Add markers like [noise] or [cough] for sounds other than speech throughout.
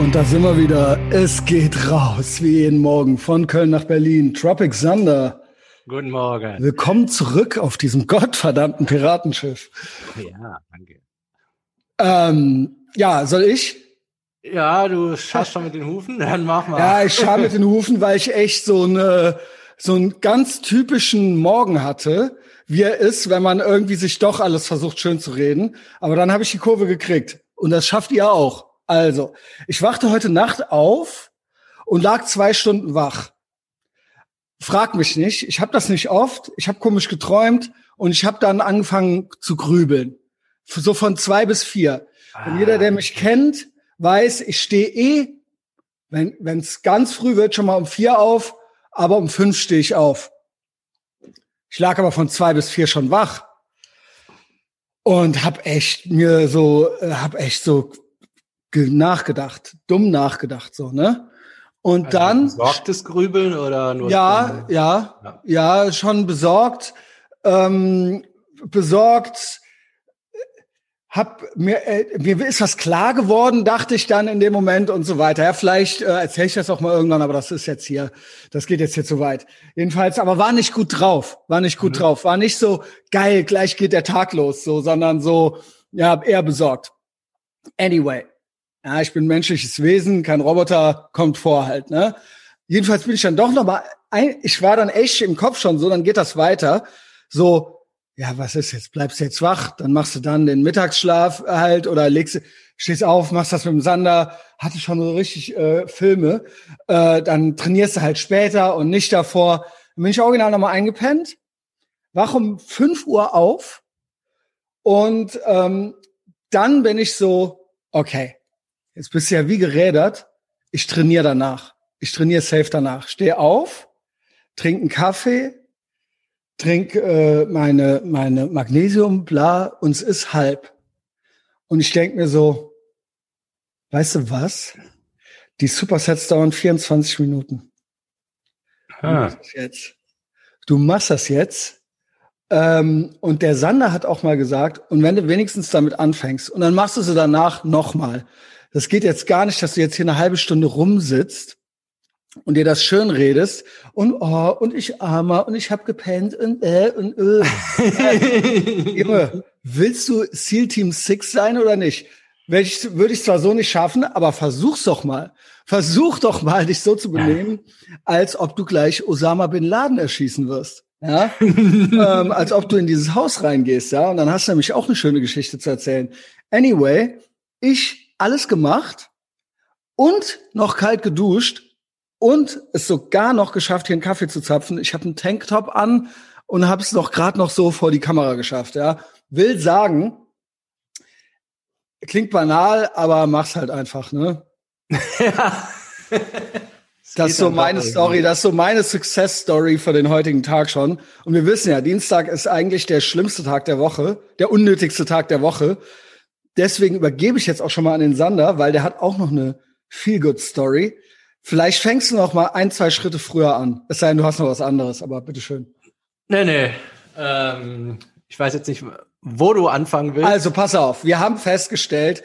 und da sind wir wieder. Es geht raus, wie jeden Morgen, von Köln nach Berlin. Tropic Thunder. Guten Morgen. Willkommen zurück auf diesem gottverdammten Piratenschiff. Ja, danke. Ähm, ja, soll ich? Ja, du schaust schon mit den Hufen, [laughs] dann mach mal. Ja, ich schaue mit den Hufen, weil ich echt so eine so einen ganz typischen Morgen hatte, wie er ist, wenn man irgendwie sich doch alles versucht schön zu reden. Aber dann habe ich die Kurve gekriegt und das schafft ihr auch. Also, ich wachte heute Nacht auf und lag zwei Stunden wach. Frag mich nicht, ich habe das nicht oft. Ich habe komisch geträumt und ich habe dann angefangen zu grübeln. So von zwei bis vier. Und jeder, der mich kennt, weiß, ich stehe eh, wenn es ganz früh wird, schon mal um vier auf aber um fünf stehe ich auf. Ich lag aber von zwei bis vier schon wach und hab echt mir so, äh, hab echt so nachgedacht, dumm nachgedacht, so, ne? Und also dann. Besorgtes Grübeln oder nur? Ja, ja, ja, ja, schon besorgt, ähm, besorgt, hab mir äh, mir ist was klar geworden, dachte ich dann in dem Moment und so weiter. Ja, vielleicht äh, erzähle ich das auch mal irgendwann, aber das ist jetzt hier, das geht jetzt hier zu weit. Jedenfalls, aber war nicht gut drauf, war nicht gut mhm. drauf, war nicht so geil, gleich geht der Tag los, so, sondern so ja eher besorgt. Anyway, ja, ich bin menschliches Wesen, kein Roboter, kommt vor halt, ne? Jedenfalls bin ich dann doch noch mal, ein, ich war dann echt im Kopf schon so, dann geht das weiter, so ja, was ist jetzt? Bleibst du jetzt wach? Dann machst du dann den Mittagsschlaf halt oder legst, stehst auf, machst das mit dem Sander, hatte schon so richtig äh, Filme. Äh, dann trainierst du halt später und nicht davor. Dann bin ich original nochmal eingepennt, wach um fünf Uhr auf und ähm, dann bin ich so, okay, jetzt bist du ja wie gerädert, ich trainiere danach. Ich trainiere safe danach. Steh auf, trink einen Kaffee, trink äh, meine, meine Magnesium, bla, und es ist halb. Und ich denk mir so, weißt du was? Die Supersets dauern 24 Minuten. Du ah. machst das jetzt. Du machst das jetzt. Ähm, und der Sander hat auch mal gesagt, und wenn du wenigstens damit anfängst, und dann machst du sie danach nochmal. Das geht jetzt gar nicht, dass du jetzt hier eine halbe Stunde rumsitzt und dir das schön redest und oh und ich armer und ich hab gepennt und äh und äh. [laughs] Junge, willst du SEAL Team 6 sein oder nicht? Würde ich, würde ich zwar so nicht schaffen, aber versuch's doch mal. Versuch doch mal, dich so zu benehmen, als ob du gleich Osama bin Laden erschießen wirst. Ja, [laughs] ähm, als ob du in dieses Haus reingehst, ja, und dann hast du nämlich auch eine schöne Geschichte zu erzählen. Anyway, ich alles gemacht und noch kalt geduscht und es sogar noch geschafft, hier einen Kaffee zu zapfen. Ich habe einen Tanktop an und habe es noch gerade noch so vor die Kamera geschafft. Ja, will sagen, klingt banal, aber mach's halt einfach, ne? ja. [laughs] Das ist so meine Story, das ist so meine Success Story für den heutigen Tag schon. Und wir wissen ja, Dienstag ist eigentlich der schlimmste Tag der Woche, der unnötigste Tag der Woche. Deswegen übergebe ich jetzt auch schon mal an den Sander, weil der hat auch noch eine Feel Good Story. Vielleicht fängst du noch mal ein, zwei Schritte früher an. Es sei denn, du hast noch was anderes, aber bitteschön. Nee, nee. Ähm, ich weiß jetzt nicht, wo du anfangen willst. Also pass auf, wir haben festgestellt,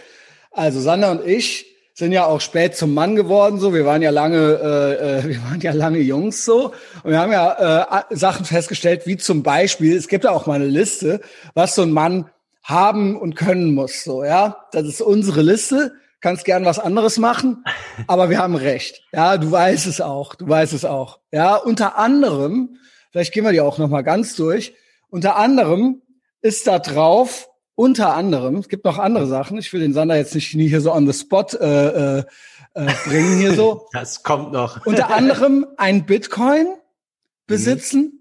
also Sander und ich sind ja auch spät zum Mann geworden, so. Wir waren ja lange, äh, äh [laughs] wir waren ja lange Jungs so. Und wir haben ja äh, Sachen festgestellt, wie zum Beispiel, es gibt ja auch mal eine Liste, was so ein Mann haben und können muss, so, ja. Das ist unsere Liste kannst gern was anderes machen, [laughs] aber wir haben recht. Ja, du weißt es auch, du weißt es auch. Ja, unter anderem, vielleicht gehen wir die auch noch mal ganz durch. Unter anderem ist da drauf, unter anderem, es gibt noch andere Sachen. Ich will den Sander jetzt nicht nie hier so on the spot äh, äh, äh bringen hier so. [laughs] Das kommt noch. [laughs] unter anderem ein Bitcoin besitzen mhm.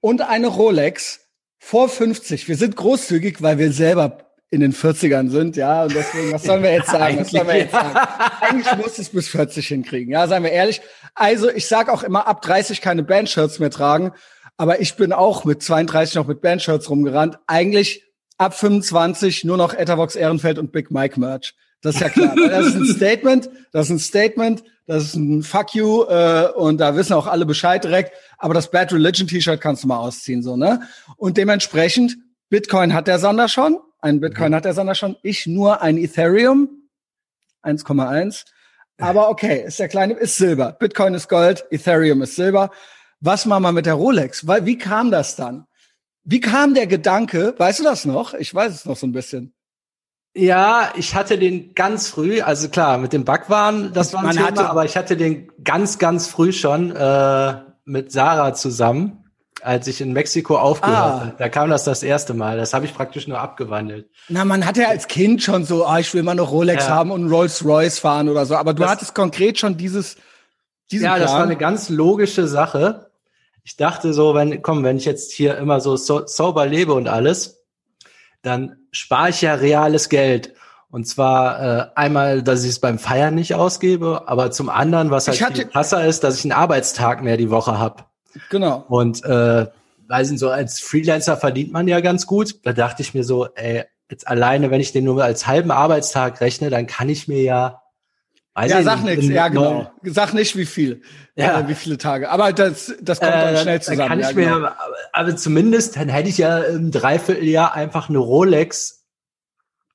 und eine Rolex vor 50. Wir sind großzügig, weil wir selber in den 40ern sind, ja, und deswegen, was sollen wir jetzt sagen? Was sollen wir jetzt sagen? Eigentlich muss es bis 40 hinkriegen, ja, seien wir ehrlich. Also, ich sag auch immer, ab 30 keine Bandshirts mehr tragen, aber ich bin auch mit 32 noch mit Bandshirts rumgerannt. Eigentlich ab 25 nur noch Etavox Ehrenfeld und Big Mike Merch. Das ist ja klar. das ist ein Statement, das ist ein Statement, das ist ein Fuck you, äh, und da wissen auch alle Bescheid direkt. Aber das Bad Religion T-Shirt kannst du mal ausziehen, so, ne? Und dementsprechend, Bitcoin hat der Sonder schon. Ein Bitcoin mhm. hat der Sander schon. Ich nur ein Ethereum. 1,1. Aber okay, ist der kleine, ist Silber. Bitcoin ist Gold, Ethereum ist Silber. Was machen wir mit der Rolex? Weil, wie kam das dann? Wie kam der Gedanke? Weißt du das noch? Ich weiß es noch so ein bisschen. Ja, ich hatte den ganz früh, also klar, mit dem Backwaren, das war ein Man Thema, hatte- aber ich hatte den ganz, ganz früh schon äh, mit Sarah zusammen, als ich in Mexiko aufgehört Ah. habe. Da kam das das erste Mal. Das habe ich praktisch nur abgewandelt. Na, man hatte ja als Kind schon so, ah, ich will mal eine Rolex Ja. haben und Rolls Royce fahren oder so. Aber du Das- hattest konkret schon dieses, diesen ja, Plan. das war eine ganz logische Sache. Ich dachte so, wenn, komm, wenn ich jetzt hier immer so, so sauber lebe und alles, dann spare ich ja reales Geld. Und zwar äh, einmal, dass ich es beim Feiern nicht ausgebe, aber zum anderen, was halt Ich hatte- viel krasser ist, dass ich einen Arbeitstag mehr die Woche habe. Genau. Und äh, weiß nicht, so als Freelancer verdient man ja ganz gut. Da dachte ich mir so, ey, jetzt alleine, wenn ich den nur als halben Arbeitstag rechne, dann kann ich mir ja weiß Ja, sag nicht, nichts, ja, genau. Sag nicht, wie viel, Ja. äh, wie viele Tage. Aber das, das kommt dann Äh, schnell dann zusammen. kann ich ja, mir, genau. aber, aber zumindest, dann hätte ich ja im Dreivierteljahr einfach eine Rolex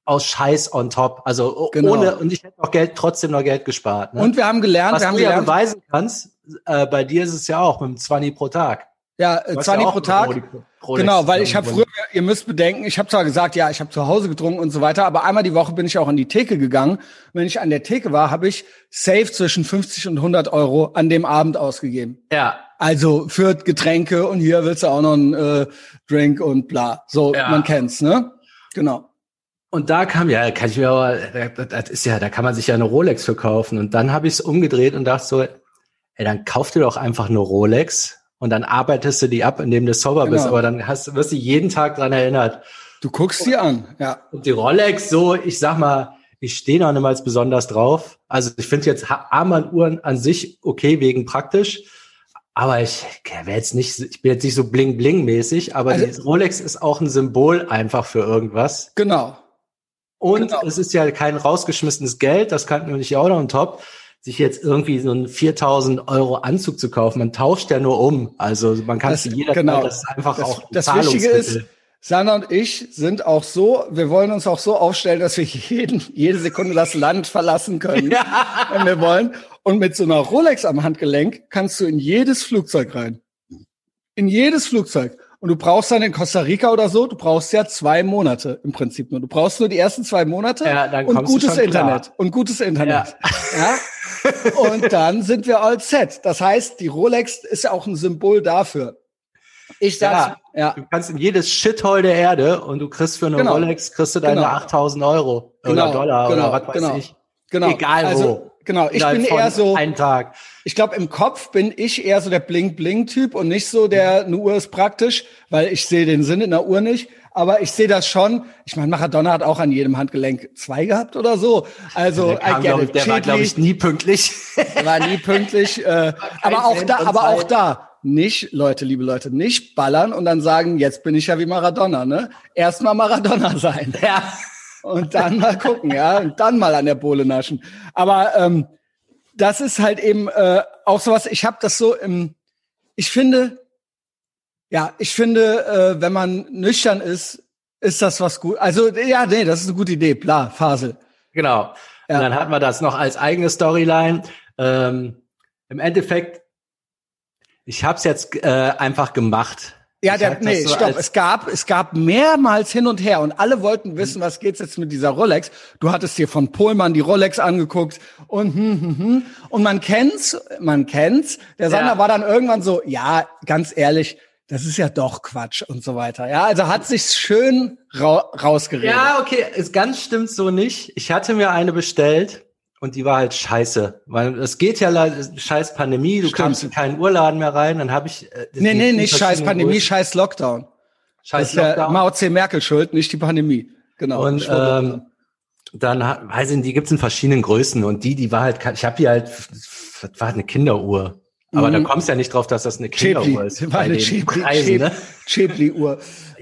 aus Scheiß on top. Also Genau. ohne, und ich hätte noch Geld, trotzdem noch Geld gespart. Ne? Und wir haben gelernt, Was wir haben du ja gelernt, beweisen kannst, äh, bei dir ist es ja auch mit dem 20 pro Tag. ja, äh, Du hast 20 ja auch pro Tag. Rolex- Rolex Genau, weil ich habe früher, ihr müsst bedenken, ich habe zwar gesagt, ja, ich habe zu Hause getrunken und so weiter, aber einmal die Woche bin ich auch an die Theke gegangen. Wenn ich an der Theke war, habe ich safe zwischen 50 und 100 Euro an dem Abend ausgegeben. Ja, Also für Getränke und hier willst du auch noch einen äh, Drink und bla. So, Ja. man kennt's, ne? Genau. Und da kam ja, kann ich mir aber, das ist ja, da kann man sich ja eine Rolex verkaufen. Und dann habe ich es umgedreht und dachte so, ey, dann kauf dir doch einfach eine Rolex und dann arbeitest du die ab, indem du sober bist. Genau. Aber dann hast, wirst du jeden Tag dran erinnert. Du guckst sie an, ja. Und die Rolex, so, ich sag mal, ich stehe noch niemals besonders drauf. Also ich finde jetzt Armbanduhren an sich okay, wegen praktisch. Aber ich wäre jetzt nicht, ich bin jetzt nicht so bling-bling-mäßig, aber Also- die Rolex ist auch ein Symbol einfach für irgendwas. Genau. Und Genau. es ist ja kein rausgeschmissenes Geld, das kannten wir nicht auch noch on top, sich jetzt irgendwie so einen 4000 Euro Anzug zu kaufen. Man tauscht ja nur um. Also man kann Das- zu jeder genau. Das ist einfach Das, auch ein das Wichtige ist. Sandra und ich sind auch so, wir wollen uns auch so aufstellen, dass wir jeden, jede Sekunde das Land verlassen können, [laughs] wenn wir wollen. Und mit so einer Rolex am Handgelenk kannst du in jedes Flugzeug rein. In jedes Flugzeug. Und du brauchst dann in Costa Rica oder so, du brauchst ja zwei Monate im Prinzip nur. Du brauchst nur die ersten zwei Monate Ja, dann und gutes. Internet. Und gutes Internet. Ja. Und dann sind wir all set. Das heißt, die Rolex ist ja auch ein Symbol dafür. Ich sag's, ja. Du kannst in jedes Shithole der Erde und du kriegst für eine Genau. Rolex kriegst du deine Genau. 8000 Euro oder Dollar oder was weiß genau, ich. Genau. Egal also, wo. Genau, ich bin eher so, Einen Tag. ich glaube, im Kopf bin ich eher so der Bling-Bling-Typ und nicht so der, eine Uhr ist praktisch, weil ich sehe den Sinn in der Uhr nicht. Aber ich sehe das schon. Ich meine, Maradona hat auch an jedem Handgelenk zwei gehabt oder so. Also, Der, kam, glaub der war, glaube ich, nie pünktlich. der war nie pünktlich. Äh, aber auch da, aber auch da. Nicht, Leute, liebe Leute, nicht ballern und dann sagen, jetzt bin ich ja wie Maradona, ne? Erstmal Maradona sein. ja. Und dann mal gucken, ja, und dann mal an der Bohle naschen. Aber ähm, das ist halt eben äh, auch sowas. Ich habe das so im, ich finde, ja, ich finde, äh, wenn man nüchtern ist, ist das was gut. Also ja, nee, das ist eine gute Idee. Bla, Fasel. Genau. Ja. Und dann hatten wir das noch als eigene Storyline. Ähm, Im Endeffekt, ich habe es jetzt äh, einfach gemacht. Ja, der, nee, so stopp. Es gab, es gab mehrmals hin und her und alle wollten wissen, was geht's jetzt mit dieser Rolex. Du hattest dir von Pohlmann die Rolex angeguckt und hm, hm, hm. und man kennt's, man kennt's. Der Sander Ja. war dann irgendwann so, ja, ganz ehrlich, das ist ja doch Quatsch und so weiter. Ja, also hat sich's schön ra rausgeredet. Ja, okay, es ganz stimmt so nicht. Ich hatte mir eine bestellt und die war halt scheiße. Weil es geht ja leider, scheiß Pandemie, du Stimmt. kamst in keinen Urladen mehr rein, dann habe ich. Äh, nee, nee, nicht scheiß Pandemie, Größen- scheiß Lockdown. Das scheiß ist ja Lockdown. Mao C. Merkel schuld, nicht die Pandemie. Genau. Und ähm, dann weiß ich nicht, die gibt's in verschiedenen Größen und die, die war halt, ich habe die halt, das war eine Kinderuhr. Aber Mhm. da kommst ja nicht drauf, dass das eine Kinderuhr ist. War eine Preisen, ne?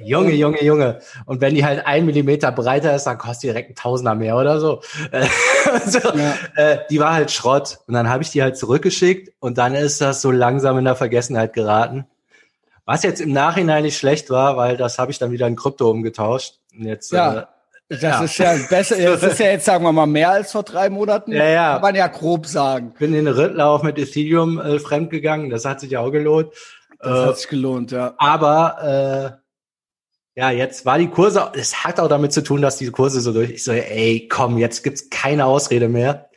Junge, Junge, Junge. Und wenn die halt ein Millimeter breiter ist, dann kostet die direkt ein Tausender mehr oder so. [laughs] So Ja. äh, die war halt Schrott. Und dann habe ich die halt zurückgeschickt und dann ist das so langsam in der Vergessenheit geraten. Was jetzt im Nachhinein nicht schlecht war, weil das habe ich dann wieder in Krypto umgetauscht. Und jetzt Ja. äh, Das ja. ist ja besser, [laughs] das ist ja jetzt, sagen wir mal, mehr als vor drei Monaten. Ja, ja. Kann man ja grob sagen. Bin in Rittlauf mit Ethereum äh, fremdgegangen, das hat sich auch gelohnt. Das äh, hat sich gelohnt, ja. Aber äh, ja, jetzt war die Kurse, es hat auch damit zu tun, dass die Kurse so durch, ich so, ey, komm, jetzt gibt's keine Ausrede mehr.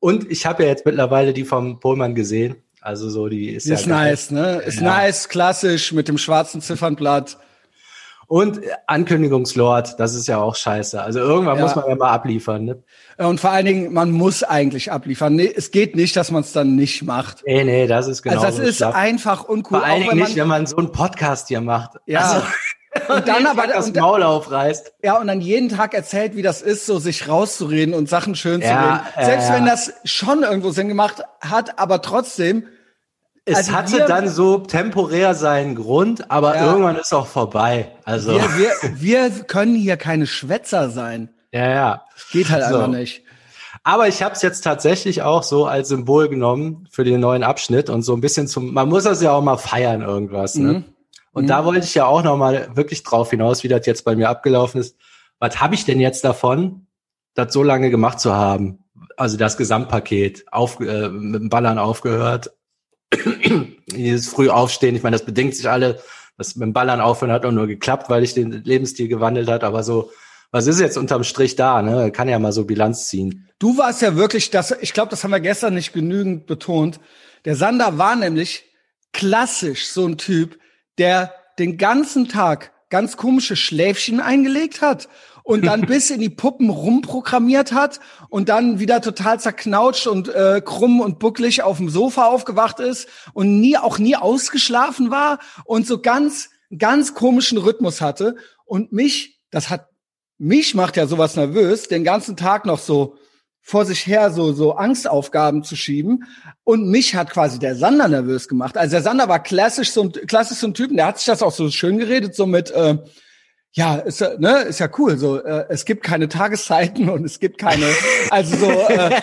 Und ich habe ja jetzt mittlerweile die vom Pohlmann gesehen. Also so, die ist, die ja ist nice, ne? Ist ja. nice, klassisch mit dem schwarzen Ziffernblatt. Und Ankündigungslord, das ist ja auch scheiße. Also irgendwann ja. muss man ja mal abliefern. Ne? Und vor allen Dingen, man muss eigentlich abliefern. Nee, es geht nicht, dass man es dann nicht macht. Nee, nee, das ist genau. Also das ist schlapp. einfach uncool. Vor allen Dingen nicht, wenn man so einen Podcast hier macht. Ja. Also, und [laughs] dann aber das Maul aufreißt. Ja, und dann jeden Tag erzählt, wie das ist, so sich rauszureden und Sachen schön ja, zu reden. Selbst äh, wenn das schon irgendwo Sinn gemacht hat, aber trotzdem es also hatte wir, dann so temporär seinen Grund, aber ja, irgendwann ist auch vorbei. Also wir, wir, wir können hier keine Schwätzer sein. Ja, ja. Geht halt so. einfach nicht. Aber ich habe es jetzt tatsächlich auch so als Symbol genommen für den neuen Abschnitt und so ein bisschen zum. Man muss das ja auch mal feiern irgendwas. Ne? Mhm. Und mhm. da wollte ich ja auch noch mal wirklich drauf hinaus, wie das jetzt bei mir abgelaufen ist. Was habe ich denn jetzt davon, das so lange gemacht zu haben? Also das Gesamtpaket, auf, äh, mit dem Ballern aufgehört, dieses früh aufstehen, ich meine, das bedingt sich alle, das mit dem Ballern aufhören hat auch nur geklappt, weil ich den Lebensstil gewandelt hat, aber so, was ist jetzt unterm Strich da, ne? Kann ja mal so Bilanz ziehen. Du warst ja wirklich das, ich glaube, das haben wir gestern nicht genügend betont. Der Sander war nämlich klassisch so ein Typ, der den ganzen Tag ganz komische Schläfchen eingelegt hat und dann [laughs] bis in die Puppen rumprogrammiert hat und dann wieder total zerknautscht und äh, krumm und bucklig auf dem Sofa aufgewacht ist und nie auch nie ausgeschlafen war und so ganz ganz komischen Rhythmus hatte und mich das hat mich macht ja sowas nervös den ganzen Tag noch so vor sich her so so Angstaufgaben zu schieben und mich hat quasi der Sander nervös gemacht. Also der Sander war klassisch so ein klassisch so ein Typen, der hat sich das auch so schön geredet so mit äh, ja, ist ja, ne, ist ja cool. So, äh, es gibt keine Tageszeiten und es gibt keine, also so, äh,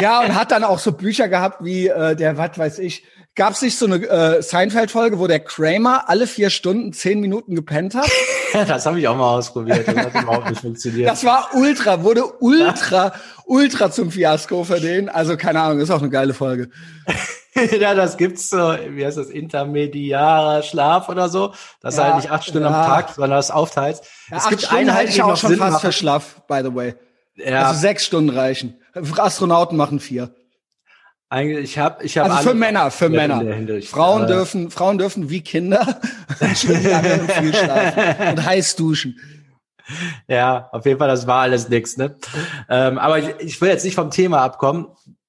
ja, und hat dann auch so Bücher gehabt wie äh, der, was weiß ich, gab es nicht so eine äh, Seinfeld-Folge, wo der Kramer alle vier Stunden zehn Minuten gepennt hat? [laughs] das habe ich auch mal ausprobiert. Das hat überhaupt nicht funktioniert. Das war ultra, wurde ultra, ultra zum Fiasko für den. Also keine Ahnung, ist auch eine geile Folge. [laughs] ja, das gibt's so, wie heißt das, intermediarer Schlaf oder so. Das ja, halt nicht acht Stunden ja. am Tag, sondern das aufteilt. Ja, es gibt Stunden Einheiten, ich auch schon Sinn fast machen. für Schlaf, by the way. Ja. Also sechs Stunden reichen. Astronauten machen vier. Eigentlich, ich habe, ich habe also für Männer, für Männer. Frauen dürfen, Frauen dürfen wie Kinder schön lange und viel schlafen und heiß duschen. Ja, auf jeden Fall, das war alles nix, ne? Ähm, aber ich, ich will jetzt nicht vom Thema abkommen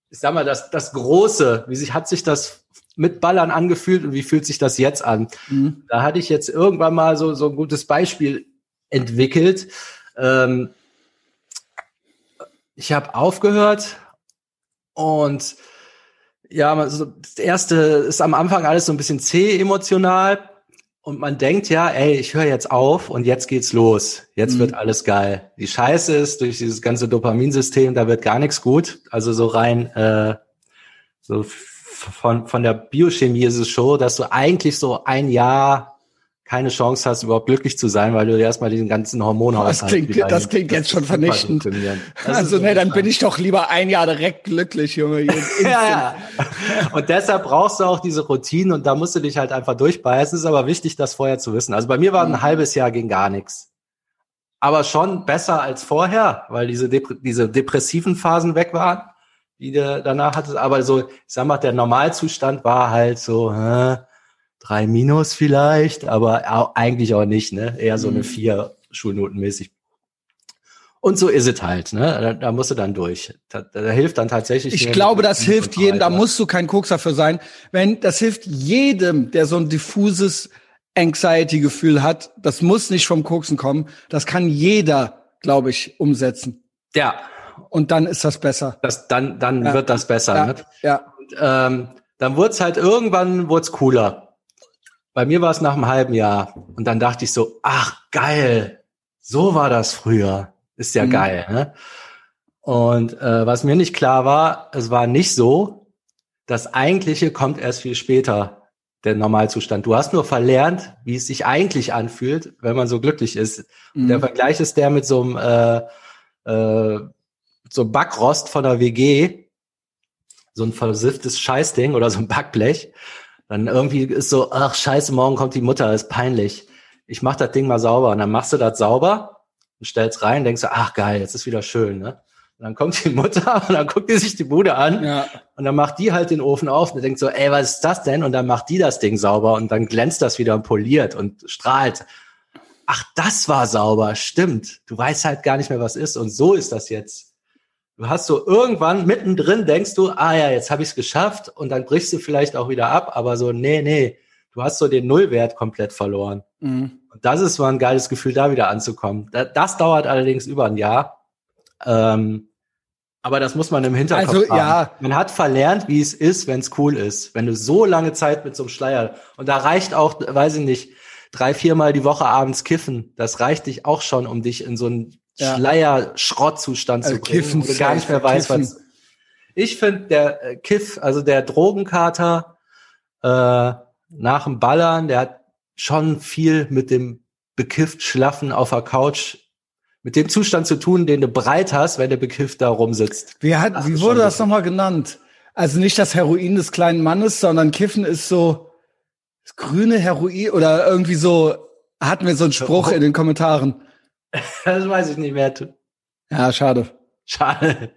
ich sag mal, das, das Große, wie sich, hat sich das mit Ballern angefühlt und wie fühlt sich das jetzt an? Mhm. Da hatte ich jetzt irgendwann mal so, so ein gutes Beispiel entwickelt. Ähm, ich habe aufgehört und ja, also das erste ist am Anfang alles so ein bisschen zäh emotional und man denkt ja, ey, ich höre jetzt auf und jetzt geht's los. Jetzt mhm. wird alles geil. Die Scheiße ist durch dieses ganze Dopaminsystem, da wird gar nichts gut. Also so rein äh, so von von der Biochemie ist es so, dass du eigentlich so ein Jahr keine Chance hast, überhaupt glücklich zu sein, weil du erstmal diesen ganzen Hormonhaushalt Das klingt, das klingt jetzt schon vernichtend. Also, nee, dann bin ich doch lieber ein Jahr direkt glücklich, Junge. [laughs] ja, ja. Und deshalb brauchst du auch diese Routinen und da musst du dich halt einfach durchbeißen. Es ist aber wichtig, das vorher zu wissen. Also bei mir war ein mhm. halbes Jahr ging gar nichts. Aber schon besser als vorher, weil diese, Dep diese depressiven Phasen weg waren, die du danach hattest. Aber so, ich sag mal, der Normalzustand war halt so, äh, drei Minus vielleicht, aber eigentlich auch nicht, ne? Eher so eine mhm. vier Schulnotenmäßig. Und so ist es halt, ne? Da, da musst du dann durch. Da, da hilft dann tatsächlich. Ich glaube, das hilft jedem, da musst du kein Koks dafür sein. Wenn, das hilft jedem, der so ein diffuses Anxiety-Gefühl hat. Das muss nicht vom Koksen kommen. Das kann jeder, glaube ich, umsetzen. Ja. Und dann ist das besser. Das, dann dann ja. wird das besser. Ja. Ne? ja. Und, ähm, dann wurde es halt irgendwann wurd's cooler. Bei mir war es nach einem halben Jahr und dann dachte ich so, ach geil, so war das früher. Ist ja mhm. geil. Ne? Und äh, was mir nicht klar war, es war nicht so, das Eigentliche kommt erst viel später. der Normalzustand. Du hast nur verlernt, wie es sich eigentlich anfühlt, wenn man so glücklich ist. Mhm. Der Vergleich ist der mit so einem äh, äh, so Backrost von der WG, so ein versifftes Scheißding oder so ein Backblech. Dann irgendwie ist so, ach scheiße, morgen kommt die Mutter, ist peinlich. Ich mach das Ding mal sauber. Und dann machst du das sauber und stellst rein, denkst du, ach geil, jetzt ist wieder schön, ne? Und dann kommt die Mutter [laughs] und dann guckt die sich die Bude an ja. und dann macht die halt den Ofen auf und denkt so, ey, was ist das denn? Und dann macht die das Ding sauber und dann glänzt das wieder und poliert und strahlt. Ach, das war sauber, stimmt. Du weißt halt gar nicht mehr, was ist. Und so ist das jetzt. Du hast so irgendwann mittendrin denkst du, ah ja, jetzt habe ich es geschafft und dann brichst du vielleicht auch wieder ab, aber so, nee, nee, du hast so den Nullwert komplett verloren. Mhm. Und das ist mal ein geiles Gefühl, da wieder anzukommen. Das dauert allerdings über ein Jahr. Ähm, aber das muss man im Hinterkopf also, haben. Ja. Man hat verlernt, wie es ist, wenn es cool ist. Wenn du so lange Zeit mit so einem Schleier und da reicht auch, weiß ich nicht, drei, viermal die Woche abends kiffen. Das reicht dich auch schon, um dich in so einen ja. Schleier-Schrottzustand also zu bringen, kiffen, wo du gar nicht mehr weißt, was. Ich finde, der äh, Kiff, also der Drogenkater äh, nach dem Ballern, der hat schon viel mit dem bekifft Schlaffen auf der Couch mit dem Zustand zu tun, den du breit hast, wenn der bekifft da rumsitzt. Wie, hat, wie wurde das nochmal genannt? Also nicht das Heroin des kleinen Mannes, sondern Kiffen ist so das grüne Heroin oder irgendwie so, hatten wir so einen Spruch in den Kommentaren. [laughs] Das weiß ich nicht mehr. Ja, schade. Schade.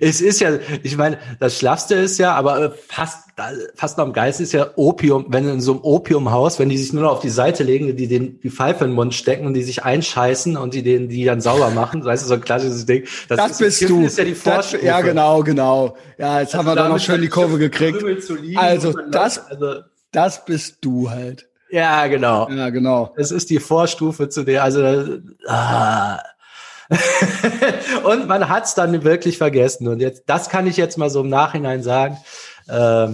Es ist ja, ich meine, das Schlaffste ist ja, aber fast, fast noch am geilsten ist ja Opium, wenn in so einem Opiumhaus, wenn die sich nur noch auf die Seite legen, die den, die Pfeife in den Mund stecken und die sich einscheißen und die den, die dann sauber machen, weißt du, so ein klassisches Ding. Das, das ist, bist du. Ist ja, die das, ja, genau, genau. Ja, jetzt also haben wir da noch schön die Kurve gekriegt. Also, das, also, das bist du halt. Ja, genau. Ja, genau. Es ist die Vorstufe zu der, also, ah, [laughs] und man hat es dann wirklich vergessen. Und jetzt, das kann ich jetzt mal so im Nachhinein sagen. Äh,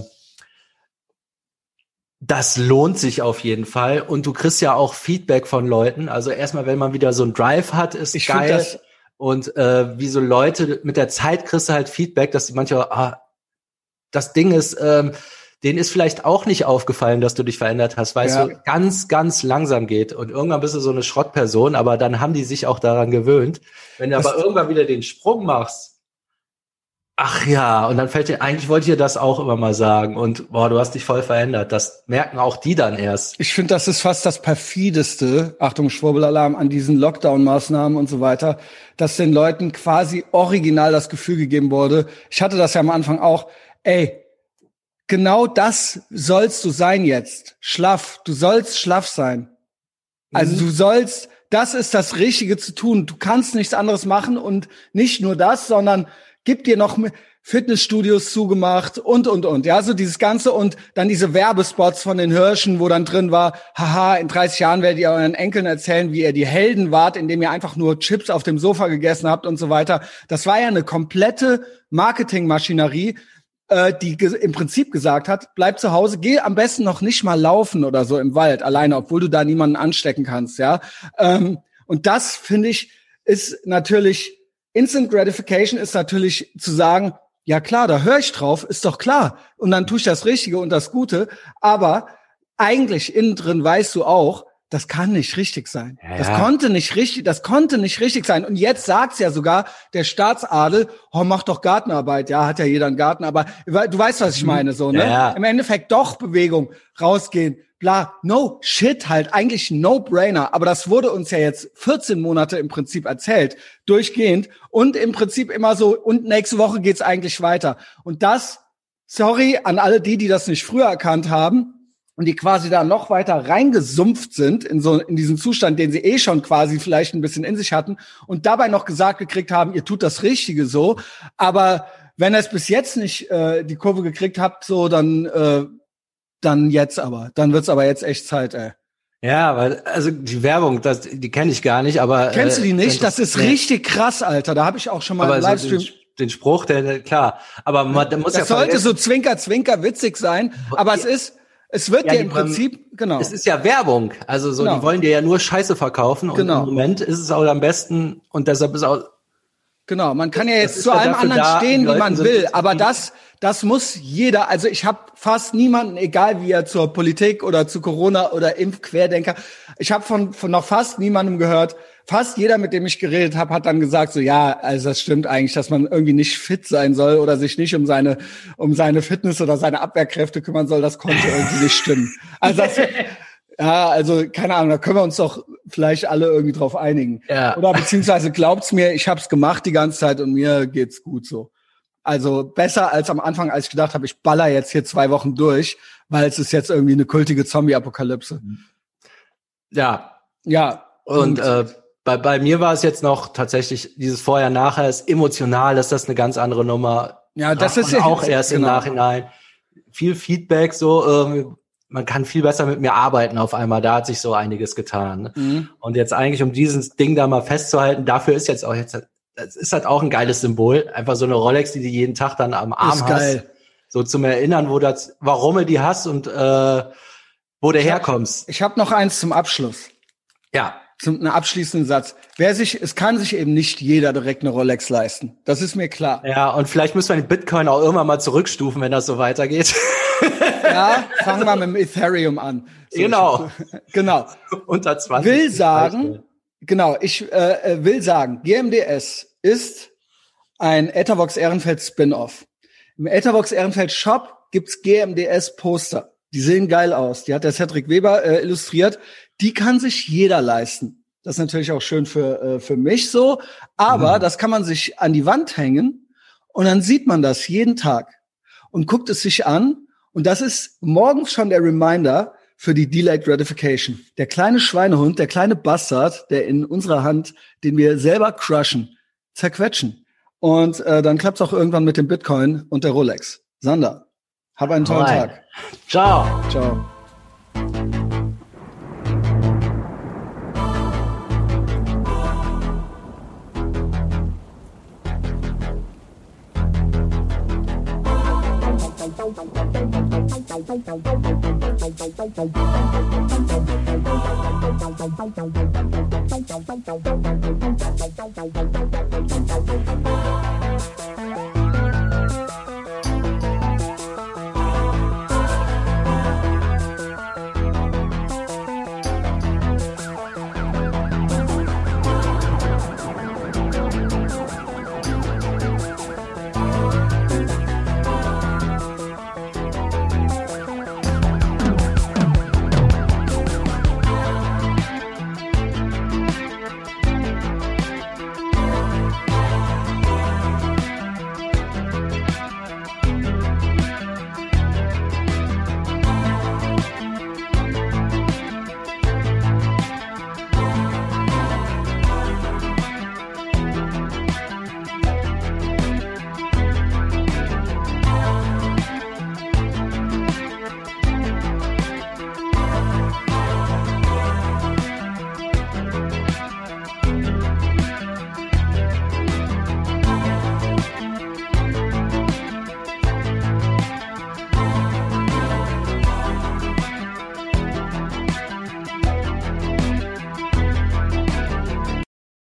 das lohnt sich auf jeden Fall. Und du kriegst ja auch Feedback von Leuten. Also erstmal, wenn man wieder so ein Drive hat, ist ich geil. Und äh, wie so Leute mit der Zeit kriegst du halt Feedback, dass die manchmal, ah, das Ding ist, ähm, denen ist vielleicht auch nicht aufgefallen, dass du dich verändert hast, weil ja. es so ganz, ganz langsam geht. Und irgendwann bist du so eine Schrottperson, aber dann haben die sich auch daran gewöhnt. Wenn du das aber irgendwann wieder den Sprung machst, ach ja, und dann fällt dir, eigentlich wollte ich dir das auch immer mal sagen. Und boah, du hast dich voll verändert. Das merken auch die dann erst. Ich finde, das ist fast das perfideste, Achtung, Schwurbelalarm, an diesen Lockdown-Maßnahmen und so weiter, dass den Leuten quasi original das Gefühl gegeben wurde. Ich hatte das ja am Anfang auch, ey, genau das sollst du sein jetzt. Schlaff. Du sollst schlaff sein. Also mhm. du sollst, das ist das Richtige zu tun. Du kannst nichts anderes machen und nicht nur das, sondern gib dir noch Fitnessstudios zugemacht und, und, und. Ja, so dieses Ganze und dann diese Werbespots von den Hirschen, wo dann drin war, haha, in 30 Jahren werdet ihr euren Enkeln erzählen, wie ihr die Helden wart, indem ihr einfach nur Chips auf dem Sofa gegessen habt und so weiter. Das war ja eine komplette Marketingmaschinerie, äh, die im Prinzip gesagt hat, bleib zu Hause, geh am besten noch nicht mal laufen oder so im Wald alleine, obwohl du da niemanden anstecken kannst, ja. Ähm, und das finde ich ist natürlich Instant Gratification ist natürlich zu sagen, ja klar, da höre ich drauf, ist doch klar. Und dann tue ich das Richtige und das Gute. Aber eigentlich innen drin weißt du auch, das kann nicht richtig sein. Ja. Das konnte nicht richtig, das konnte nicht richtig sein. Und jetzt sagt's ja sogar der Staatsadel, oh, mach doch Gartenarbeit. Ja, hat ja jeder einen Garten, aber du weißt, was ich mhm. meine, so, ne? Ja. Im Endeffekt doch Bewegung, rausgehen, bla, no shit halt, eigentlich no brainer. Aber das wurde uns ja jetzt 14 Monate im Prinzip erzählt, durchgehend und im Prinzip immer so, und nächste Woche geht's eigentlich weiter. Und das, sorry an alle die, die das nicht früher erkannt haben, und die quasi da noch weiter reingesumpft sind in so in diesen Zustand, den sie eh schon quasi vielleicht ein bisschen in sich hatten und dabei noch gesagt gekriegt haben, ihr tut das Richtige so, aber wenn ihr es bis jetzt nicht äh, die Kurve gekriegt habt, so dann äh, dann jetzt aber, dann wird's aber jetzt echt Zeit, ey. Ja, weil also die Werbung, das, die kenne ich gar nicht, aber kennst du die äh, nicht? Das ist nee. richtig krass, Alter. Da habe ich auch schon mal einen Livestream. So den, Spruch, der klar, aber man muss das ja sollte so Zwinker Zwinker witzig sein, aber es ist es wird ja, ja im Prinzip, genau. Es ist ja Werbung. Also so, genau. die wollen dir ja nur Scheiße verkaufen. Und genau. im Moment ist es auch am besten, und deshalb ist auch, Genau, man kann ja jetzt zu allem anderen da, stehen, wie man will, aber das, das muss jeder. Also ich habe fast niemanden, egal wie er zur Politik oder zu Corona oder Impfquerdenker, ich habe von, von noch fast niemandem gehört. Fast jeder, mit dem ich geredet habe, hat dann gesagt, so ja, also das stimmt eigentlich, dass man irgendwie nicht fit sein soll oder sich nicht um seine um seine Fitness oder seine Abwehrkräfte kümmern soll. Das konnte [laughs] irgendwie nicht stimmen. Also das, [laughs] Ja, also keine Ahnung, da können wir uns doch vielleicht alle irgendwie drauf einigen. Ja. Oder beziehungsweise glaubt's mir, ich habe es gemacht die ganze Zeit und mir geht's gut so. Also besser als am Anfang, als ich gedacht habe, ich baller jetzt hier zwei Wochen durch, weil es ist jetzt irgendwie eine kultige Zombie-Apokalypse. Ja. Ja. Und, und äh, bei, bei mir war es jetzt noch tatsächlich dieses Vorher-Nachher ist emotional, ist das eine ganz andere Nummer. Ja, das ist auch erst genau. im Nachhinein. Viel Feedback so, ähm, man kann viel besser mit mir arbeiten auf einmal. Da hat sich so einiges getan. Ne? Mhm. Und jetzt eigentlich, um dieses Ding da mal festzuhalten, dafür ist jetzt auch jetzt, das ist halt auch ein geiles Symbol. Einfach so eine Rolex, die du jeden Tag dann am Arm ist hast. Geil. So zum Erinnern, wo das, warum du die hast und äh, wo du ich herkommst. Hab, ich habe noch eins zum Abschluss. Ja. Zum einen abschließenden Satz. Wer sich, es kann sich eben nicht jeder direkt eine Rolex leisten. Das ist mir klar. Ja, und vielleicht müssen wir den Bitcoin auch irgendwann mal zurückstufen, wenn das so weitergeht. [laughs] Ja, fangen wir mit dem Ethereum an. So, genau. Ich, genau. [laughs] Unter 20. Will sagen, genau, ich äh, äh will sagen, GMDS ist ein Ethervox Ehrenfeld Spin-off. Im Ethervox Ehrenfeld Shop gibt's GMDS Poster. Die sehen geil aus. Die hat der Cedric Weber äh, illustriert. Die kann sich jeder leisten. Das ist natürlich auch schön für, äh, für mich so. Aber mhm. das kann man sich an die Wand hängen und dann sieht man das jeden Tag und guckt es sich an und das ist morgens schon der Reminder für die Delayed Gratification. Der kleine Schweinehund, der kleine Bastard, der in unserer Hand, den wir selber crushen, zerquetschen. Und äh, dann klappt's auch irgendwann mit dem Bitcoin und der Rolex. Sander, hab einen tollen Alright. Tag. Ciao. Ciao. Thank you.